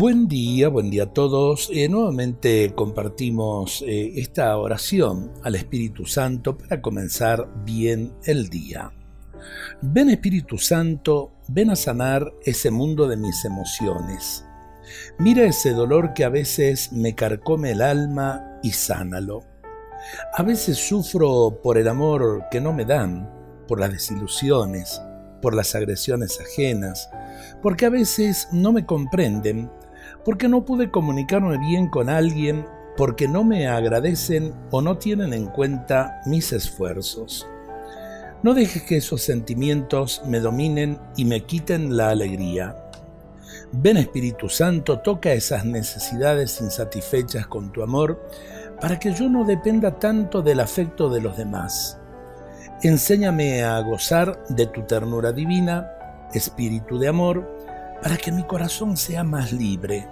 Buen día, buen día a todos. Eh, nuevamente compartimos eh, esta oración al Espíritu Santo para comenzar bien el día. Ven Espíritu Santo, ven a sanar ese mundo de mis emociones. Mira ese dolor que a veces me carcome el alma y sánalo. A veces sufro por el amor que no me dan, por las desilusiones, por las agresiones ajenas, porque a veces no me comprenden porque no pude comunicarme bien con alguien, porque no me agradecen o no tienen en cuenta mis esfuerzos. No dejes que esos sentimientos me dominen y me quiten la alegría. Ven Espíritu Santo, toca esas necesidades insatisfechas con tu amor, para que yo no dependa tanto del afecto de los demás. Enséñame a gozar de tu ternura divina, Espíritu de amor, para que mi corazón sea más libre.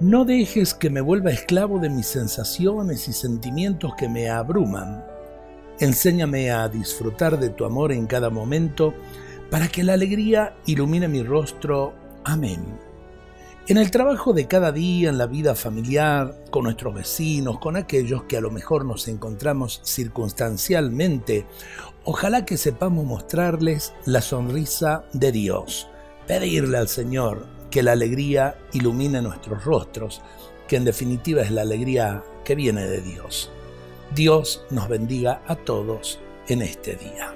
No dejes que me vuelva esclavo de mis sensaciones y sentimientos que me abruman. Enséñame a disfrutar de tu amor en cada momento para que la alegría ilumine mi rostro. Amén. En el trabajo de cada día, en la vida familiar, con nuestros vecinos, con aquellos que a lo mejor nos encontramos circunstancialmente, ojalá que sepamos mostrarles la sonrisa de Dios pedirle al Señor que la alegría ilumine nuestros rostros, que en definitiva es la alegría que viene de Dios. Dios nos bendiga a todos en este día.